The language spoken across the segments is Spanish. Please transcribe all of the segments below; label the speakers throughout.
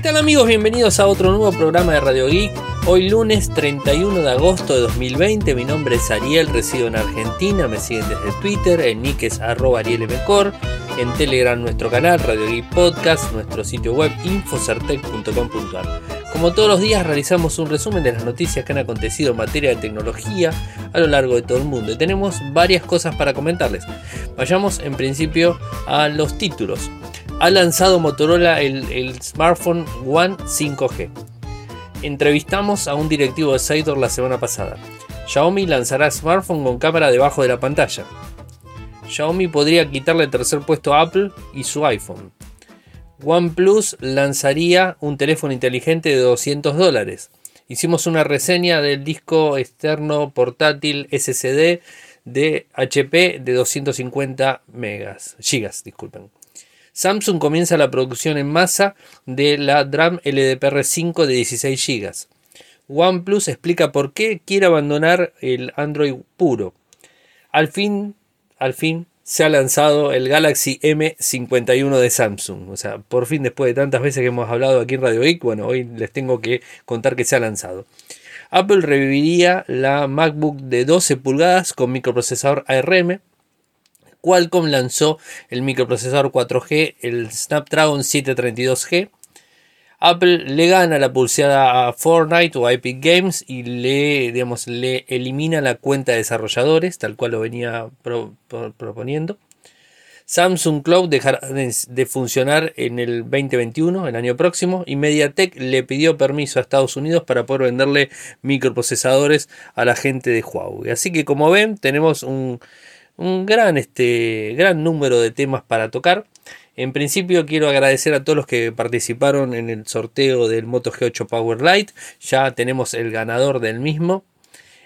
Speaker 1: ¿Qué tal amigos? Bienvenidos a otro nuevo programa de Radio Geek. Hoy lunes 31 de agosto de 2020. Mi nombre es Ariel, resido en Argentina. Me siguen desde Twitter, en nick es arroba arielmcor. En Telegram nuestro canal, Radio Geek Podcast, nuestro sitio web infocertec.com.ar. Como todos los días realizamos un resumen de las noticias que han acontecido en materia de tecnología a lo largo de todo el mundo. Y tenemos varias cosas para comentarles. Vayamos en principio a los títulos ha lanzado Motorola el, smartphone One 5G. Entrevistamos a un directivo de Sator la semana pasada. Xiaomi lanzará smartphone con cámara debajo de la pantalla. Xiaomi podría quitarle el tercer puesto a Apple y su iPhone. OnePlus lanzaría un teléfono inteligente de 200 dólares. Hicimos una reseña del disco externo portátil SSD de HP de 250 megas, gigas, disculpen. Samsung comienza la producción en masa de la DRAM LDPR5 de 16 GB. OnePlus explica por qué quiere abandonar el Android puro. Al fin, al fin se ha lanzado el Galaxy M51 de Samsung. O sea, por fin después de tantas veces que hemos hablado aquí en Radio Geek, bueno, hoy les tengo que contar que se ha lanzado. Apple reviviría la MacBook de 12 pulgadas con microprocesador ARM Qualcomm lanzó el microprocesador 4G, el Snapdragon 732G. Apple le gana la pulseada a Fortnite o a Epic Games y le, digamos, le elimina la cuenta de desarrolladores, tal cual lo venía proponiendo. Samsung Cloud dejará de, funcionar en el 2021, el año próximo, y MediaTek le pidió permiso a Estados Unidos para poder venderle microprocesadores a la gente de Huawei. Así que como ven, tenemos un, un gran, este, gran número de temas para tocar. En principio quiero agradecer a todos los que participaron en el sorteo del Moto G8 Power Light. Ya tenemos el ganador del mismo.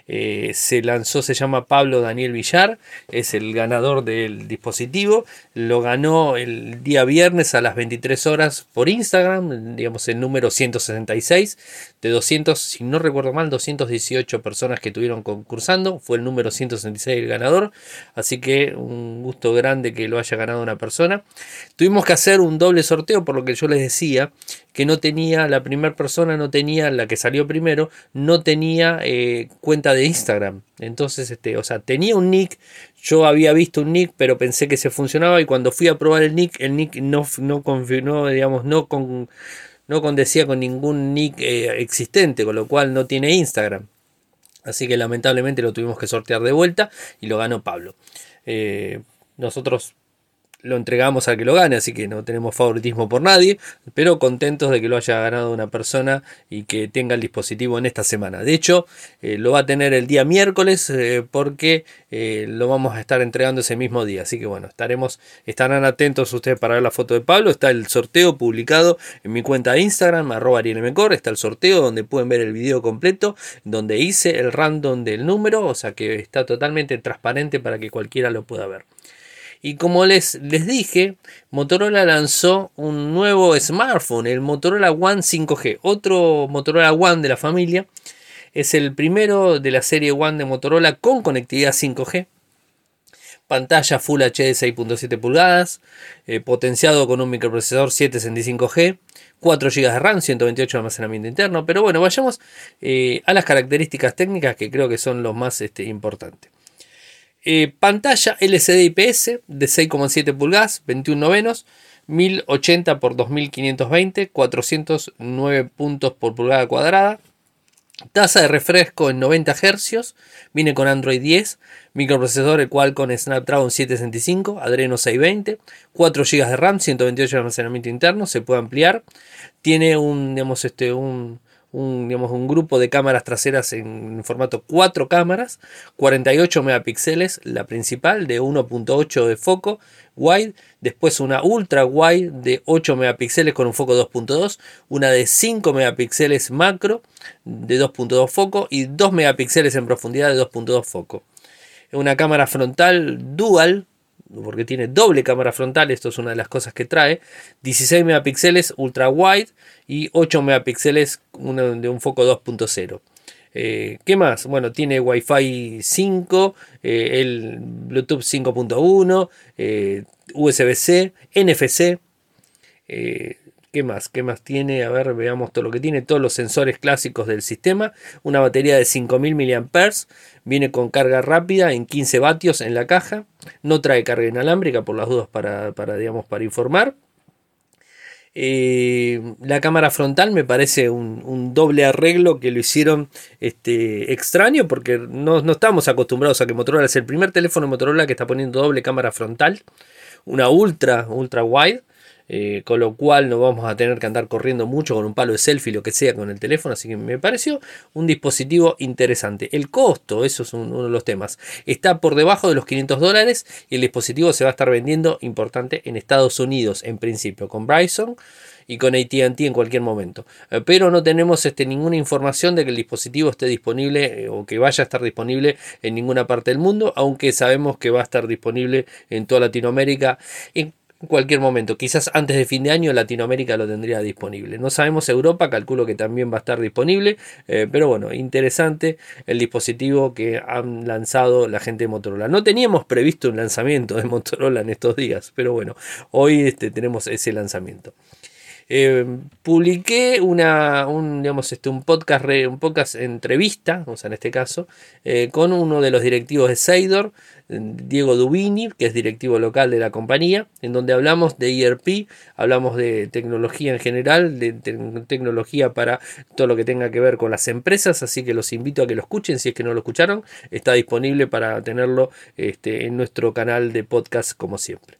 Speaker 1: Eh, se lanzó, se llama Pablo Daniel Villar, es el ganador del dispositivo, lo ganó el día viernes a las 23 horas por Instagram, digamos el número 166 de 200, si no recuerdo mal, 218 personas que estuvieron concursando, fue el número 166 el ganador, así que un gusto grande que lo haya ganado una persona. Tuvimos que hacer un doble sorteo, por lo que yo les decía, que no tenía, la primera persona no tenía, la que salió primero, no tenía eh, cuenta de Instagram. Entonces, este, o sea, tenía un nick, yo había visto un nick, pero pensé que se funcionaba y cuando fui a probar el nick, el nick no, no, digamos, no, con, no condecía con ningún nick eh, existente, con lo cual no tiene Instagram. Así que lamentablemente lo tuvimos que sortear de vuelta y lo ganó Pablo. Eh, nosotros lo entregamos al que lo gane, así que no tenemos favoritismo por nadie, pero contentos de que lo haya ganado una persona y que tenga el dispositivo en esta semana. De hecho, eh, lo va a tener el día miércoles eh, porque eh, lo vamos a estar entregando ese mismo día. Así que bueno, estaremos, estarán atentos ustedes para ver la foto de Pablo. Está el sorteo publicado en mi cuenta de Instagram, arroba arielmcor. Está el sorteo donde pueden ver el video completo, donde hice el random del número, o sea que está totalmente transparente para que cualquiera lo pueda ver. Y como les, les dije, Motorola lanzó un nuevo smartphone, el Motorola One 5G. Otro Motorola One de la familia. Es el primero de la serie One de Motorola con conectividad 5G. Pantalla Full HD 6.7 pulgadas, eh, potenciado con un microprocesador 765G, 4 GB de RAM, 128 de almacenamiento interno. Pero bueno, vayamos eh, a las características técnicas que creo que son los más este, importantes. Eh, pantalla LCD IPS de 6,7 pulgadas, 21 novenos, 1080 x 2520, 409 puntos por pulgada cuadrada. Tasa de refresco en 90 Hz, viene con Android 10, microprocesador el cual con Snapdragon 765, Adreno 620, 4 GB de RAM, 128 de almacenamiento interno, se puede ampliar. Tiene un, digamos, este, un, un, digamos, un grupo de cámaras traseras en formato 4 cámaras, 48 megapíxeles, la principal de 1.8 de foco wide, después una ultra wide de 8 megapíxeles con un foco 2.2, una de 5 megapíxeles macro de 2.2 foco y 2 megapíxeles en profundidad de 2.2 foco. Una cámara frontal dual porque tiene doble cámara frontal, esto es una de las cosas que trae, 16 megapíxeles ultra wide y 8 megapíxeles de un foco 2.0. Eh, ¿Qué más? Bueno, tiene Wi-Fi 5, eh, el Bluetooth 5.1, USB-C, NFC. ¿Qué ¿Qué más? ¿Qué más tiene? A ver, veamos todo lo que tiene. Todos los sensores clásicos del sistema. Una batería de 5000 mAh. Viene con carga rápida en 15 vatios en la caja. No trae carga inalámbrica por las dudas para, para digamos, para informar. Eh, la cámara frontal me parece un, doble arreglo que lo hicieron este, extraño porque no, no, estamos acostumbrados a que Motorola es el primer teléfono Motorola que está poniendo doble cámara frontal, una ultra, ultra wide. Eh, con lo cual no vamos a tener que andar corriendo mucho con un palo de selfie, lo que sea con el teléfono, así que me pareció un dispositivo interesante. El costo, eso es uno de los temas, está por debajo de los 500 dólares y el dispositivo se va a estar vendiendo importante en Estados Unidos, en principio, con Bryson y con ATT en cualquier momento. Eh, pero no tenemos este, ninguna información de que el dispositivo esté disponible eh, o que vaya a estar disponible en ninguna parte del mundo, aunque sabemos que va a estar disponible en toda Latinoamérica. Cualquier momento. Quizás antes de fin de año Latinoamérica lo tendría disponible. No sabemos Europa, calculo que también va a estar disponible. Eh, pero bueno, interesante el dispositivo que han lanzado la gente de Motorola. No teníamos previsto un lanzamiento de Motorola en estos días, pero bueno, hoy este, tenemos ese lanzamiento. Eh, publiqué un, digamos, este, un, podcast, un podcast entrevista, o sea, en este caso, eh, con uno de los directivos de Seidor, Diego Dubini, que es directivo local de la compañía, en donde hablamos de ERP, hablamos de tecnología en general, de tecnología para todo lo que tenga que ver con las empresas, así que los invito a que lo escuchen, si es que no lo escucharon, está disponible para tenerlo este, en nuestro canal de podcast como siempre.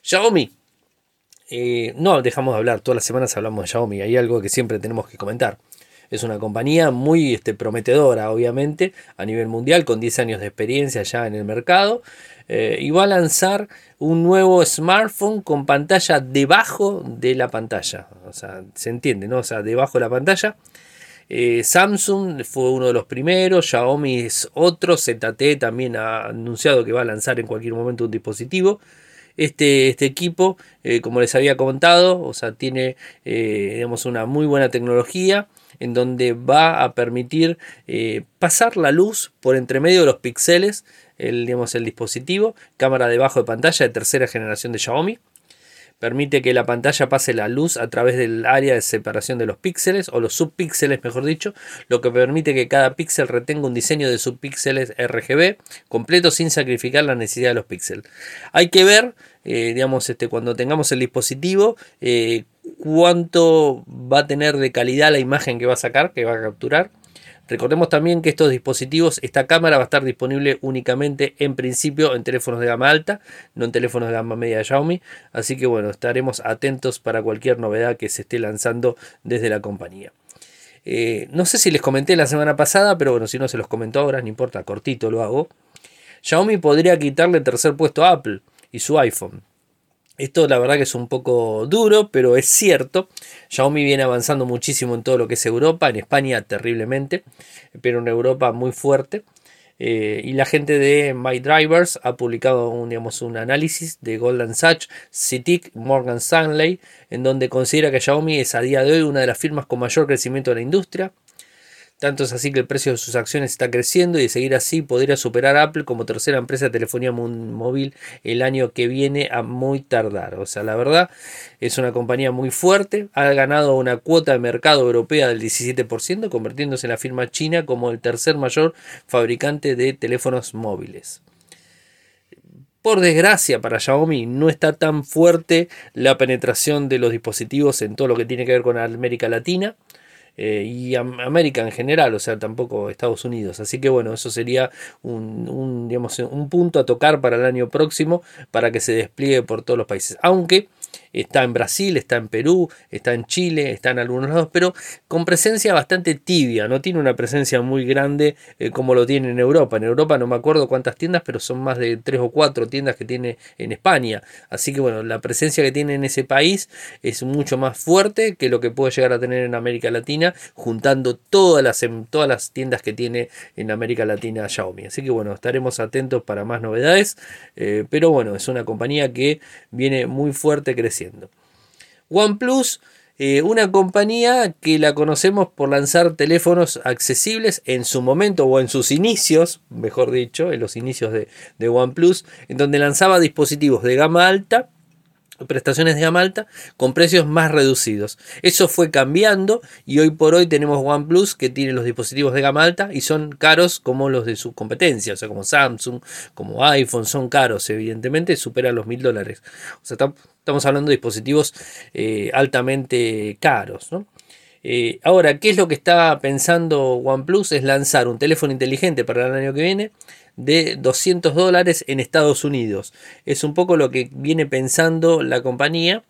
Speaker 1: Xiaomi eh, no dejamos de hablar, todas las semanas hablamos de Xiaomi, hay algo que siempre tenemos que comentar. Es una compañía muy este, prometedora, obviamente, a nivel mundial, con 10 años de experiencia ya en el mercado. Eh, y va a lanzar un nuevo smartphone con pantalla debajo de la pantalla. O sea, se entiende, ¿no? O sea, debajo de la pantalla. Eh, Samsung fue uno de los primeros, Xiaomi es otro, ZT también ha anunciado que va a lanzar en cualquier momento un dispositivo. Este, este equipo, eh, como les había contado, o sea, tiene eh, una muy buena tecnología en donde va a permitir eh, pasar la luz por entre medio de los píxeles, el, digamos, el dispositivo, cámara debajo de pantalla de tercera generación de Xiaomi permite que la pantalla pase la luz a través del área de separación de los píxeles o los subpíxeles, mejor dicho, lo que permite que cada píxel retenga un diseño de subpíxeles RGB completo sin sacrificar la necesidad de los píxeles. Hay que ver, eh, digamos, este, cuando tengamos el dispositivo, eh, cuánto va a tener de calidad la imagen que va a sacar, que va a capturar. Recordemos también que estos dispositivos, esta cámara va a estar disponible únicamente en principio en teléfonos de gama alta, no en teléfonos de gama media de Xiaomi. Así que bueno, estaremos atentos para cualquier novedad que se esté lanzando desde la compañía. Eh, no sé si les comenté la semana pasada, pero bueno, si no se los comento ahora, no importa, cortito lo hago. Xiaomi podría quitarle tercer puesto a Apple y su iPhone. Esto la verdad que es un poco duro, pero es cierto. Xiaomi viene avanzando muchísimo en todo lo que es Europa, en España terriblemente, pero en Europa muy fuerte. Eh, y la gente de My Drivers ha publicado un, digamos, un análisis de Golden Sachs, CITIC, Morgan Stanley, en donde considera que Xiaomi es a día de hoy una de las firmas con mayor crecimiento de la industria. Tanto es así que el precio de sus acciones está creciendo y de seguir así podría superar a Apple como tercera empresa de telefonía móvil el año que viene a muy tardar. O sea, la verdad es una compañía muy fuerte, ha ganado una cuota de mercado europea del 17%, convirtiéndose en la firma china como el tercer mayor fabricante de teléfonos móviles. Por desgracia para Xiaomi no está tan fuerte la penetración de los dispositivos en todo lo que tiene que ver con América Latina. Eh, y América en general, o sea, tampoco Estados Unidos. Así que bueno, eso sería un, digamos, un punto a tocar para el año próximo para que se despliegue por todos los países. Aunque Está en Brasil, está en Perú, está en Chile, está en algunos lados, pero con presencia bastante tibia, no tiene una presencia muy grande eh, como lo tiene en Europa. En Europa no me acuerdo cuántas tiendas, pero son más de tres o cuatro tiendas que tiene en España. Así que bueno, la presencia que tiene en ese país es mucho más fuerte que lo que puede llegar a tener en América Latina, juntando todas las, em, todas las tiendas que tiene en América Latina Xiaomi. Así que bueno, estaremos atentos para más novedades, eh, pero bueno, es una compañía que viene muy fuerte creciendo OnePlus, eh, una compañía que la conocemos por lanzar teléfonos accesibles en su momento o en sus inicios, mejor dicho, en los inicios de, de OnePlus, en donde lanzaba dispositivos de gama alta prestaciones de gama alta con precios más reducidos. Eso fue cambiando y hoy por hoy tenemos OnePlus que tiene los dispositivos de gama alta y son caros como los de su competencia, o sea, como Samsung, como iPhone, son caros, evidentemente, superan los mil dólares. O sea, estamos hablando de dispositivos eh, altamente caros, eh, ahora, ¿qué es lo que está pensando OnePlus? Es lanzar un teléfono inteligente para el año que viene de 200 dólares en Estados Unidos. Es un poco lo que viene pensando la compañía.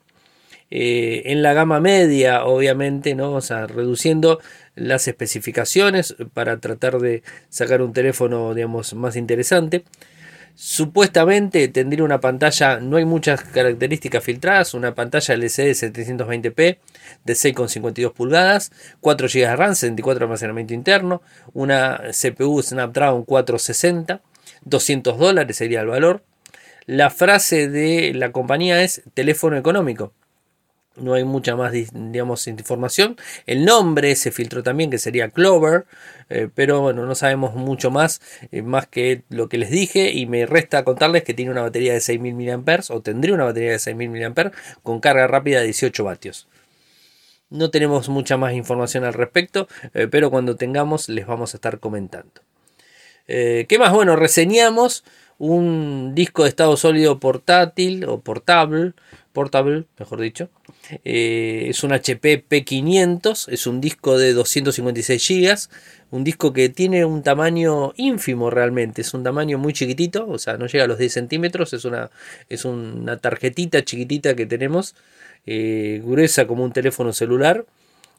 Speaker 1: Eh, en la gama media, obviamente, ¿no? O sea, reduciendo las especificaciones para tratar de sacar un teléfono, digamos, más interesante. Supuestamente tendría una pantalla, no hay muchas características filtradas, una pantalla LCD 720p de 6,52 pulgadas, 4 GB de RAM, 64 de almacenamiento interno, una CPU Snapdragon 460, 200 dólares sería el valor. La frase de la compañía es teléfono económico no hay mucha más digamos, información. El nombre se filtró también, que sería Clover, eh, pero bueno, no sabemos mucho más, eh, más que lo que les dije, y me resta contarles que tiene una batería de 6.000 mAh, o tendría una batería de 6.000 mAh, con carga rápida de 18 vatios. No tenemos mucha más información al respecto, eh, pero cuando tengamos les vamos a estar comentando. ¿Qué más? Bueno, reseñamos un disco de estado sólido portátil o portable portable, mejor dicho. Eh, es un HP P500, es un disco de 256 GB, un disco que tiene un tamaño ínfimo realmente, es un tamaño muy chiquitito, o sea, no llega a los 10 centímetros, es una, es una tarjetita chiquitita que tenemos, eh, gruesa como un teléfono celular,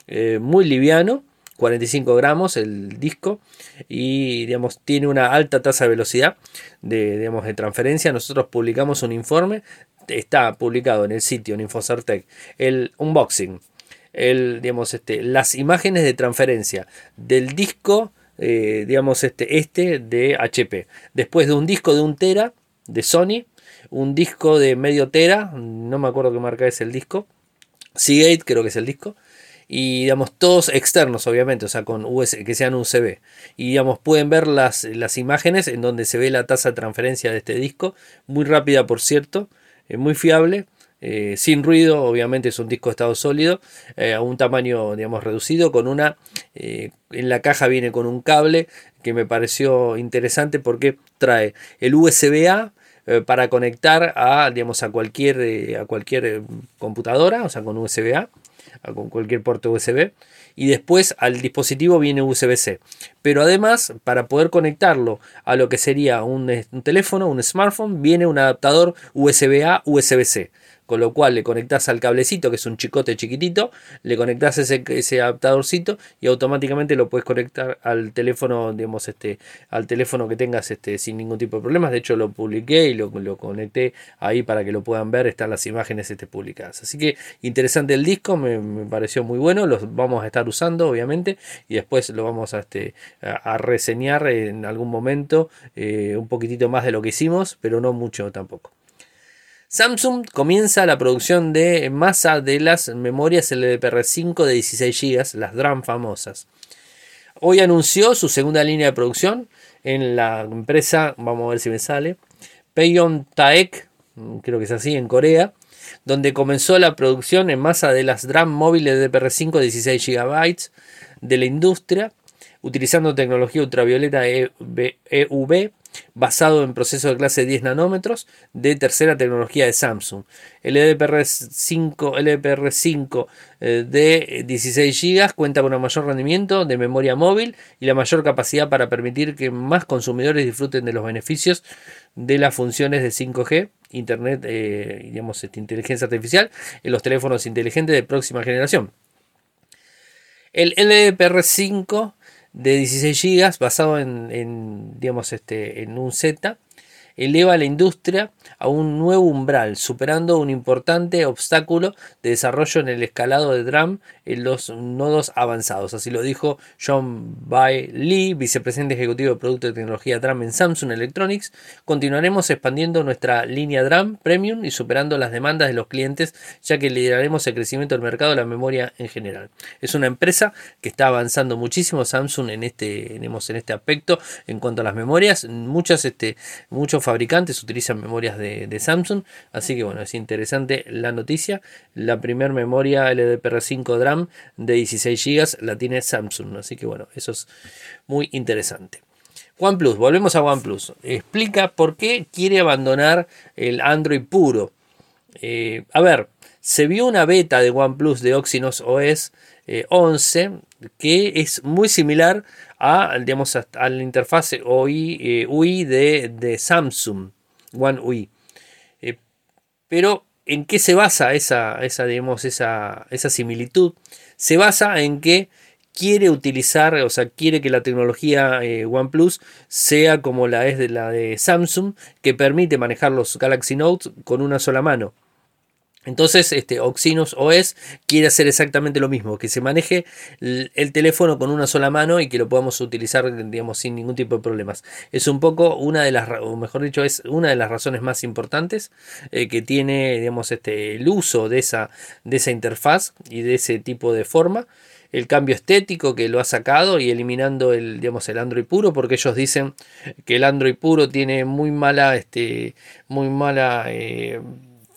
Speaker 1: eh, muy liviano. 45 gramos el disco y digamos tiene una alta tasa de velocidad de, digamos, de transferencia nosotros publicamos un informe está publicado en el sitio en Infocertec el unboxing, el, digamos, este, las imágenes de transferencia del disco, eh, digamos, este, este de HP. Después de un disco de un tera de Sony, un disco de medio tera, no me acuerdo qué marca es el disco, Seagate creo que es el disco, y digamos todos externos obviamente, o sea, con que sean USB. Y digamos pueden ver las, las imágenes en donde se ve la tasa de transferencia de este disco, muy rápida por cierto, muy fiable. Eh, sin ruido, obviamente es un disco de estado sólido, eh, a un tamaño digamos reducido, con una eh, en la caja viene con un cable que me pareció interesante porque trae el USB-A para conectar a digamos a cualquier a cualquier computadora, o sea con USB-A, con cualquier puerto USB y después al dispositivo viene USB-C. Pero además, para poder conectarlo a lo que sería un, un teléfono, un smartphone, viene un adaptador USB-A, USB-C con lo cual le conectas al cablecito, que es un chicote chiquitito, le conectas ese, adaptadorcito y automáticamente lo puedes conectar al teléfono, digamos, este, al teléfono que tengas este, sin ningún tipo de problemas. De hecho, lo publiqué y lo, lo conecté ahí para que lo puedan ver, están las imágenes este, publicadas. Así que interesante el disco, me, pareció muy bueno, los vamos a estar usando, obviamente, y después lo vamos a, este, a, reseñar en algún momento, eh, un poquitito más de lo que hicimos, pero no mucho tampoco. Samsung comienza la producción de masa de las memorias LDPR5 de 16 GB, las DRAM famosas. Hoy anunció su segunda línea de producción en la empresa, vamos a ver si me sale, Peyon Taek, creo que es así, en Corea, donde comenzó la producción en masa de las DRAM móviles LDPR5 de 16 GB de la industria, utilizando tecnología ultravioleta EUV basado en procesos de clase 10 nanómetros de tercera tecnología de Samsung. El LDPR5, LDPR5 eh, de 16 GB cuenta con un mayor rendimiento de memoria móvil y la mayor capacidad para permitir que más consumidores disfruten de los beneficios de las funciones de 5G, Internet, eh, digamos, este, inteligencia artificial en los teléfonos inteligentes de próxima generación. El LDPR5 de 16 GB basado en, digamos, este, en un Z eleva la industria a un nuevo umbral, superando un importante obstáculo de desarrollo en el escalado de DRAM en los nodos avanzados. Así lo dijo John Bai Lee, vicepresidente ejecutivo de Producto de Tecnología DRAM en Samsung Electronics. Continuaremos expandiendo nuestra línea DRAM Premium y superando las demandas de los clientes, ya que lideraremos el crecimiento del mercado de la memoria en general. Es una empresa que está avanzando muchísimo Samsung en este, en este aspecto en cuanto a las memorias. Muchas, este, muchos fabricantes utilizan memorias de, Samsung, así que bueno, es interesante la noticia. La primera memoria LDPR5 DRAM de 16 GB la tiene Samsung, así que bueno, eso es muy interesante. OnePlus, volvemos a OnePlus. Explica por qué quiere abandonar el Android puro. Eh, a ver, se vio una beta de OnePlus de Oxynos OS 11 eh, que es muy similar a, digamos, a la interfaz UI, UI de, Samsung, One UI. Eh, pero, ¿en qué se basa esa, esa, digamos, esa, esa similitud? Se basa en que quiere utilizar, o sea, quiere que la tecnología eh, OnePlus sea como la es de la de Samsung, que permite manejar los Galaxy Note con una sola mano. Entonces, este Oxynos OS quiere hacer exactamente lo mismo, que se maneje el, teléfono con una sola mano y que lo podamos utilizar, digamos, sin ningún tipo de problemas. Es un poco una de las, o mejor dicho, es una de las razones más importantes eh, que tiene, digamos, este, el uso de esa, de esa interfaz y de ese tipo de forma el cambio estético que lo ha sacado y eliminando el, digamos, el Android puro, porque ellos dicen que el Android puro tiene muy mala, este, muy mala eh,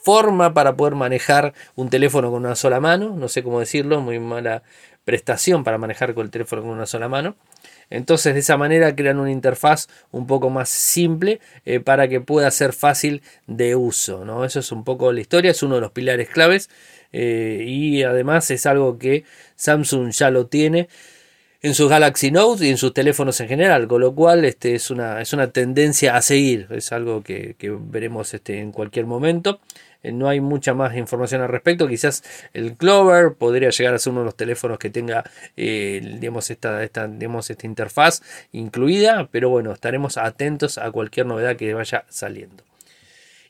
Speaker 1: forma para poder manejar un teléfono con una sola mano, no sé cómo decirlo, muy mala prestación para manejar con el teléfono con una sola mano. Entonces de esa manera crean una interfaz un poco más simple eh, para que pueda ser fácil de uso. ¿no? Eso es un poco la historia, es uno de los pilares claves eh, y además es algo que Samsung ya lo tiene en sus Galaxy Note y en sus teléfonos en general, con lo cual este, es, una, es una tendencia a seguir, es algo que, veremos este, en cualquier momento. Eh, no hay mucha más información al respecto. Quizás el Clover podría llegar a ser uno de los teléfonos que tenga eh, esta, esta, esta interfaz incluida, pero bueno, estaremos atentos a cualquier novedad que vaya saliendo.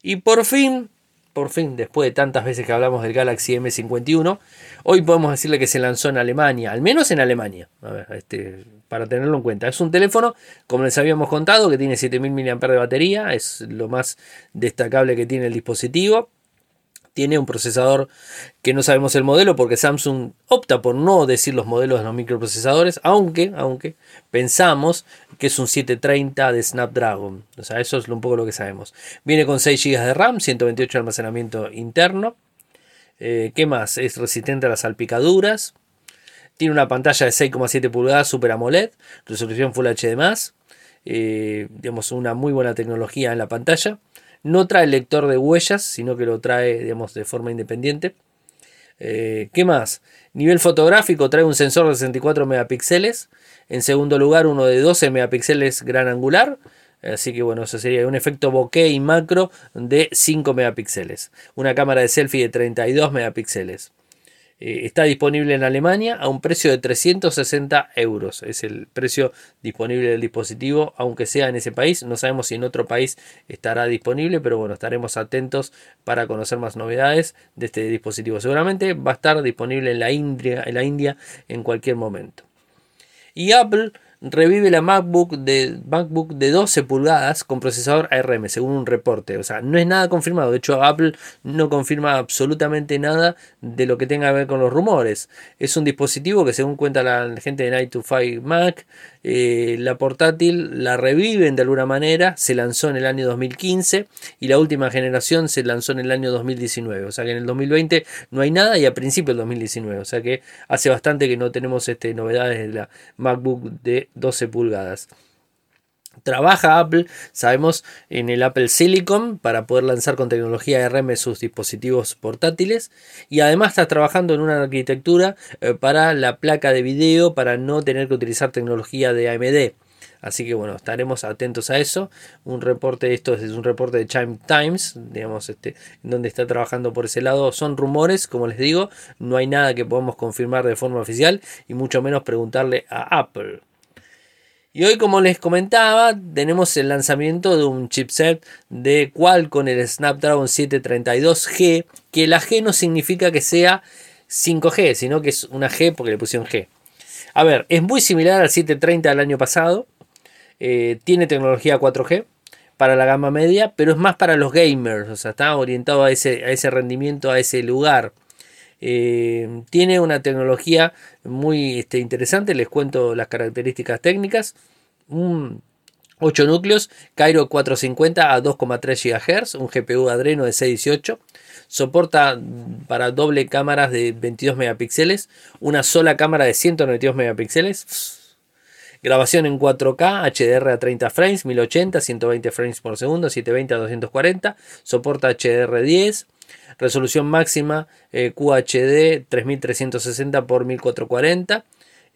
Speaker 1: Y por fin, por fin, después de tantas veces que hablamos del Galaxy M51, hoy podemos decirle que se lanzó en Alemania, al menos en Alemania, este, para tenerlo en cuenta. Es un teléfono, como les habíamos contado, que tiene 7000 mAh de batería, es lo más destacable que tiene el dispositivo tiene un procesador que no sabemos el modelo porque Samsung opta por no decir los modelos de los microprocesadores, aunque, aunque pensamos que es un 730 de Snapdragon. O sea, eso es un poco lo que sabemos. Viene con 6 GB de RAM, 128 de almacenamiento interno. Eh, ¿Qué más? Es resistente a las salpicaduras. Tiene una pantalla de 6,7 pulgadas Super AMOLED, resolución Full HD+. Eh, digamos, una muy buena tecnología en la pantalla. No trae lector de huellas, sino que lo trae digamos, de forma independiente. Eh, ¿Qué más? Nivel fotográfico trae un sensor de 64 megapíxeles. En segundo lugar, uno de 12 megapíxeles gran angular. Así que bueno, eso sería un efecto bokeh y macro de 5 megapíxeles. Una cámara de selfie de 32 megapíxeles. Eh, está disponible en Alemania a un precio de 360 euros. Es el precio disponible del dispositivo, aunque sea en ese país. No sabemos si en otro país estará disponible, pero bueno, estaremos atentos para conocer más novedades de este dispositivo. Seguramente va a estar disponible en la India en, la India en cualquier momento. Y Apple revive la MacBook de, MacBook de 12 pulgadas con procesador ARM, según un reporte. O sea, no es nada confirmado. De hecho, Apple no confirma absolutamente nada de lo que tenga que ver con los rumores. Es un dispositivo que, según cuenta la gente de Night to Five Mac, eh, la portátil la reviven de alguna manera. Se lanzó en el año 2015 y la última generación se lanzó en el año 2019. O sea que en el 2020 no hay nada y a principios del 2019. O sea que hace bastante que no tenemos este, novedades de la MacBook de 12 pulgadas. Trabaja Apple, sabemos, en el Apple Silicon para poder lanzar con tecnología ARM sus dispositivos portátiles y además está trabajando en una arquitectura eh, para la placa de video para no tener que utilizar tecnología de AMD. Así que bueno, estaremos atentos a eso. Un reporte, esto es un reporte de Chime Times, digamos, este, donde está trabajando por ese lado. Son rumores, como les digo, no hay nada que podamos confirmar de forma oficial y mucho menos preguntarle a Apple. Y hoy, como les comentaba, tenemos el lanzamiento de un chipset de Qualcomm, el Snapdragon 732G, que la G no significa que sea 5G, sino que es una G porque le pusieron G. A ver, es muy similar al 730 del año pasado, eh, tiene tecnología 4G para la gama media, pero es más para los gamers, o sea, está orientado a ese, a ese rendimiento, a ese lugar. Eh, tiene una tecnología muy este, interesante, les cuento las características técnicas. Un 8 núcleos, Cairo 450 a 2,3 GHz, un GPU Adreno de 618. Soporta para doble cámaras de 22 megapíxeles, una sola cámara de 192 megapíxeles. Grabación en 4K, HDR a 30 frames, 1080, 120 frames por segundo, 720 a 240. Soporta HDR10. Resolución máxima eh, QHD 3360 x 1440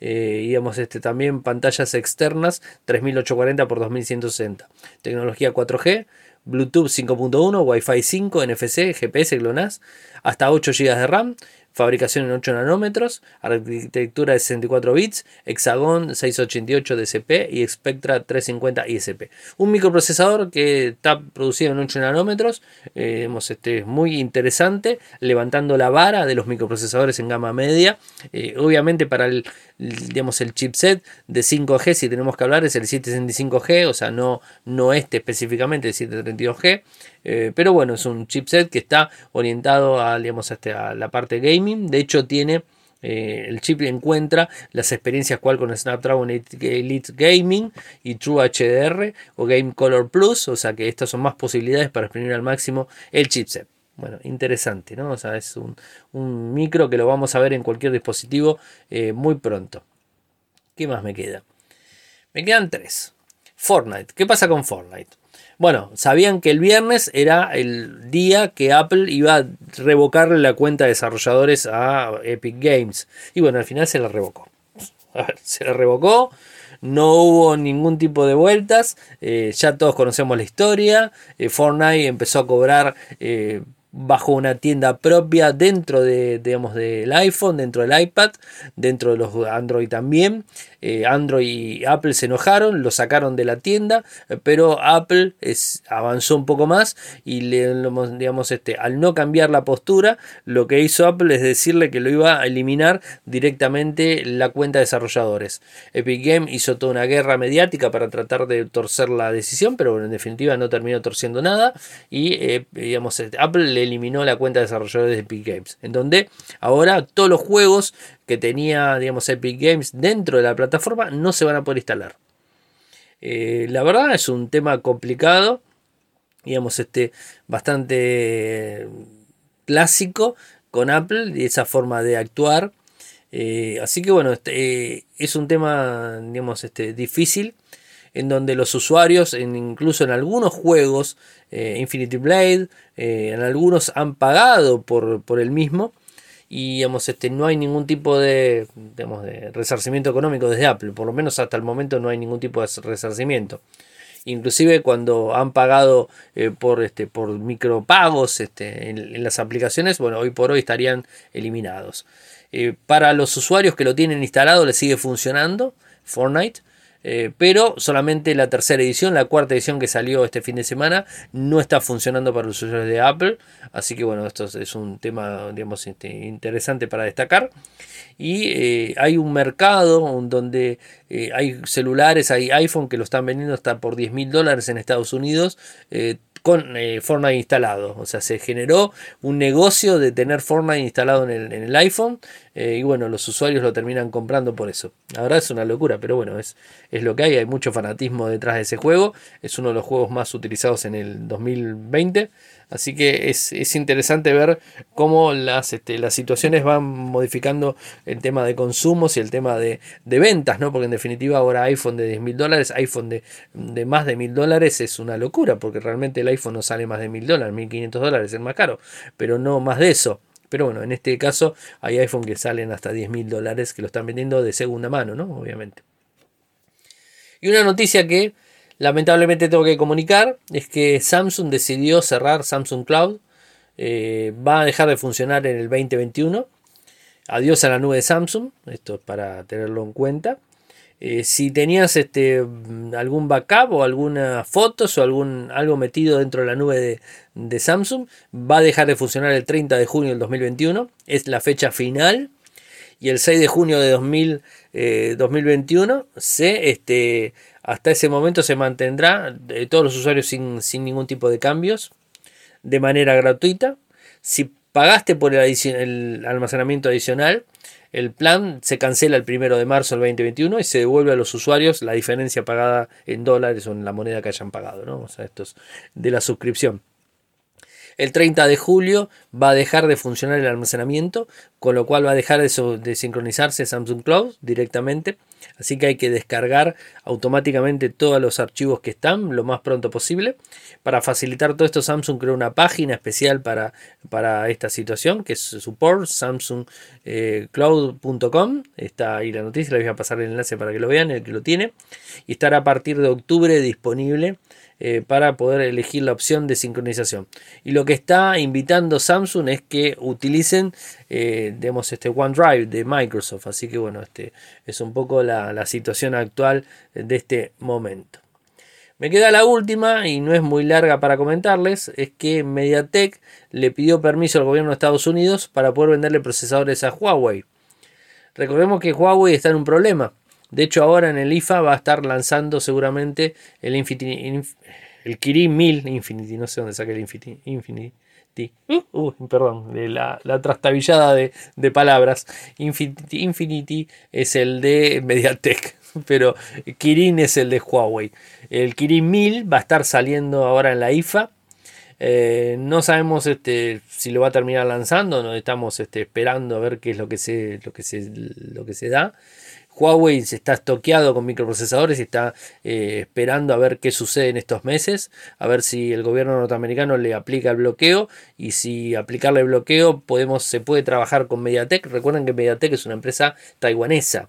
Speaker 1: eh, este, también pantallas externas 3840 x 2160. Tecnología 4G, Bluetooth 5.1, Wi-Fi 5, NFC, GPS, GLONASS, hasta 8 GB de RAM, fabricación en 8 nanómetros, arquitectura de 64 bits, Hexagon 688 DCP y Spectra 350 ISP. Un microprocesador que está producido en 8 nanómetros, eh, este, muy interesante, levantando la vara de los microprocesadores en gama media. Eh, obviamente para el, digamos, el chipset de 5G, si tenemos que hablar, es el 765G, o sea, no, no este específicamente, el 732G. Eh, pero bueno, es un chipset que está orientado a, digamos, este, a la parte gaming. De hecho, tiene eh, el chip encuentra las experiencias cual con Snapdragon Elite Gaming y True HDR o Game Color Plus, o sea que estas son más posibilidades para exprimir al máximo el chipset. Bueno, interesante, ¿no? O sea, es un, micro que lo vamos a ver en cualquier dispositivo eh, muy pronto. ¿Qué más me queda? Me quedan tres. Fortnite. ¿Qué pasa con Fortnite? Bueno, sabían que el viernes era el día que Apple iba a revocarle la cuenta de desarrolladores a Epic Games. Y bueno, al final se la revocó. se la revocó. No hubo ningún tipo de vueltas. Eh, ya todos conocemos la historia. Eh, Fortnite empezó a cobrar eh, bajo una tienda propia dentro de, digamos, del iPhone, dentro del iPad, dentro de los Android también. Eh, Android y Apple se enojaron, lo sacaron de la tienda, pero Apple avanzó un poco más y le, digamos, este, al no cambiar la postura, lo que hizo Apple es decirle que lo iba a eliminar directamente la cuenta de desarrolladores. Epic Game hizo toda una guerra mediática para tratar de torcer la decisión, pero en definitiva no terminó torciendo nada y eh, digamos, este, Apple le eliminó la cuenta de desarrolladores de Epic Games, en donde ahora todos los juegos que tenía, digamos, Epic Games dentro de la plataforma no se van a poder instalar. Eh, la verdad es un tema complicado, digamos, este, bastante clásico con Apple y esa forma de actuar. Eh, así que bueno, este, es un tema, digamos, este, difícil en donde los usuarios, incluso en algunos juegos, eh, Infinity Blade, en algunos han pagado por, por el mismo y digamos, este, no hay ningún tipo de, de resarcimiento económico desde Apple, por lo menos hasta el momento no hay ningún tipo de resarcimiento. Inclusive cuando han pagado eh, por, este, por micropagos este, en, las aplicaciones, bueno, hoy por hoy estarían eliminados. Eh, para los usuarios que lo tienen instalado le sigue funcionando Fortnite. Eh, pero solamente la tercera edición, la cuarta edición que salió este fin de semana, no está funcionando para los usuarios de Apple. Así que bueno, esto es un tema digamos, este, interesante para destacar. Y eh, hay un mercado donde eh, hay celulares, hay iPhone que lo están vendiendo hasta por 10 mil dólares en Estados Unidos con eh, Fortnite instalado. O sea, se generó un negocio de tener Fortnite instalado en el, iPhone eh, y bueno, los usuarios lo terminan comprando por eso. Verdad es una locura, pero bueno, es, es lo que hay. Hay mucho fanatismo detrás de ese juego. Es uno de los juegos más utilizados en el 2020. Así que es, interesante ver cómo las, este, las situaciones van modificando el tema de consumos y el tema de, ventas, ¿no? Porque en definitiva ahora iPhone de 10 mil dólares, iPhone de, de, más de mil dólares es una locura, porque realmente el iPhone no sale más de mil dólares, 1500 dólares es más caro, pero no más de eso. Pero bueno, en este caso hay iPhone que salen hasta 10 mil dólares que lo están vendiendo de segunda mano, ¿no? Obviamente. Y una noticia que Lamentablemente tengo que comunicar es que Samsung decidió cerrar Samsung Cloud. Eh, va a dejar de funcionar en el 2021. Adiós a la nube de Samsung. Esto es para tenerlo en cuenta. Eh, si tenías este, algún backup o algunas fotos o algún, algo metido dentro de la nube de, Samsung, va a dejar de funcionar el 30 de junio del 2021. Es la fecha final. Y el 6 de junio de 2021 eh, se este, hasta ese momento se mantendrá de todos los usuarios sin, ningún tipo de cambios de manera gratuita. Si pagaste por el, almacenamiento adicional, el plan se cancela el primero de marzo del 2021 y se devuelve a los usuarios la diferencia pagada en dólares o en la moneda que hayan pagado, ¿no? O sea, esto es de la suscripción. El 30 de julio va a dejar de funcionar el almacenamiento, con lo cual va a dejar de, de sincronizarse Samsung Cloud directamente. Así que hay que descargar automáticamente todos los archivos que están lo más pronto posible. Para facilitar todo esto, Samsung creó una página especial para, para esta situación, que es support samsungcloud.com. Está ahí la noticia, les voy a pasar el enlace para que lo vean, el que lo tiene. Y estará a partir de octubre disponible eh, para poder elegir la opción de sincronización. Y lo que está invitando Samsung es que utilicen eh, este OneDrive de Microsoft. Así que bueno, este es un poco la, la situación actual de este momento. Me queda la última y no es muy larga para comentarles, es que MediaTek le pidió permiso al gobierno de Estados Unidos para poder venderle procesadores a Huawei. Recordemos que Huawei está en un problema de hecho, ahora en el IFA va a estar lanzando seguramente el el Kirin 1000 Infinity. No sé dónde saqué el Infinity. Infinity. Uh, perdón, la, la trastabillada de, palabras. Infinity, Infinity es el de Mediatek, pero Kirin es el de Huawei. El Kirin 1000 va a estar saliendo ahora en la IFA. Eh, no sabemos este, si lo va a terminar lanzando, no estamos este, esperando a ver qué es lo que se, lo que se, lo que se da. Huawei se está estoqueado con microprocesadores y está eh, esperando a ver qué sucede en estos meses, a ver si el gobierno norteamericano le aplica el bloqueo y si aplicarle el bloqueo podemos, se puede trabajar con MediaTek. Recuerden que MediaTek es una empresa taiwanesa.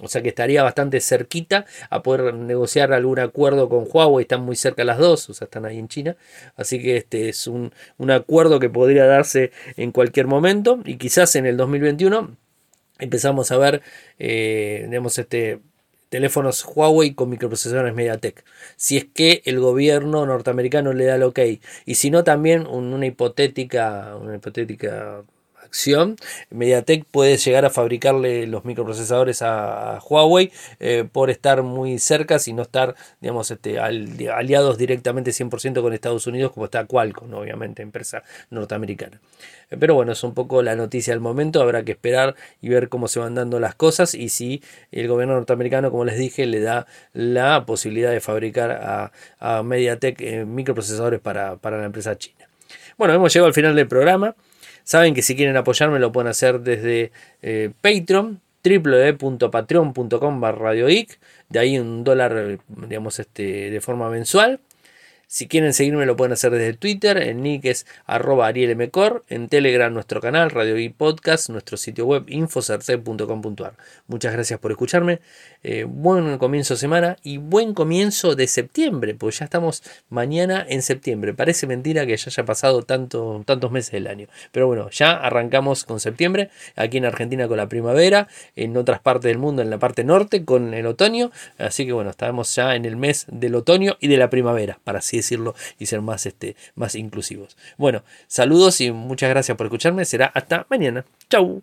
Speaker 1: O sea que estaría bastante cerquita a poder negociar algún acuerdo con Huawei. Están muy cerca las dos, o sea, están ahí en China. Así que este es un, un acuerdo que podría darse en cualquier momento. Y quizás en el 2021 empezamos a ver, eh, este, teléfonos Huawei con microprocesadores MediaTek. Si es que el gobierno norteamericano le da el ok. Y si no, también una hipotética, una hipotética acción, MediaTek puede llegar a fabricarle los microprocesadores a, Huawei eh, por estar muy cerca, y no estar, digamos, este, aliados directamente 100% con Estados Unidos, como está Qualcomm, obviamente, empresa norteamericana. Eh, pero bueno, es un poco la noticia del momento, habrá que esperar y ver cómo se van dando las cosas y si el gobierno norteamericano, como les dije, le da la posibilidad de fabricar a, MediaTek eh, microprocesadores para, para la empresa china. Bueno, hemos llegado al final del programa. Saben que si quieren apoyarme lo pueden hacer desde eh, Patreon www.patreon.com barra de ahí un dólar digamos este de forma mensual. Si quieren seguirme lo pueden hacer desde Twitter, en nick es arroba arielmcor, en Telegram nuestro canal, Radio y Podcast, nuestro sitio web infocerce.com.ar. Muchas gracias por escucharme, eh, buen comienzo de semana y buen comienzo de septiembre, pues ya estamos mañana en septiembre. Parece mentira que ya haya pasado tanto, tantos meses del año, pero bueno, ya arrancamos con septiembre, aquí en Argentina con la primavera, en otras partes del mundo en la parte norte con el otoño, así que bueno, estamos ya en el mes del otoño y de la primavera, para así decirlo y ser más, este, más inclusivos. Bueno, saludos y muchas gracias por escucharme. Será hasta mañana. Chau.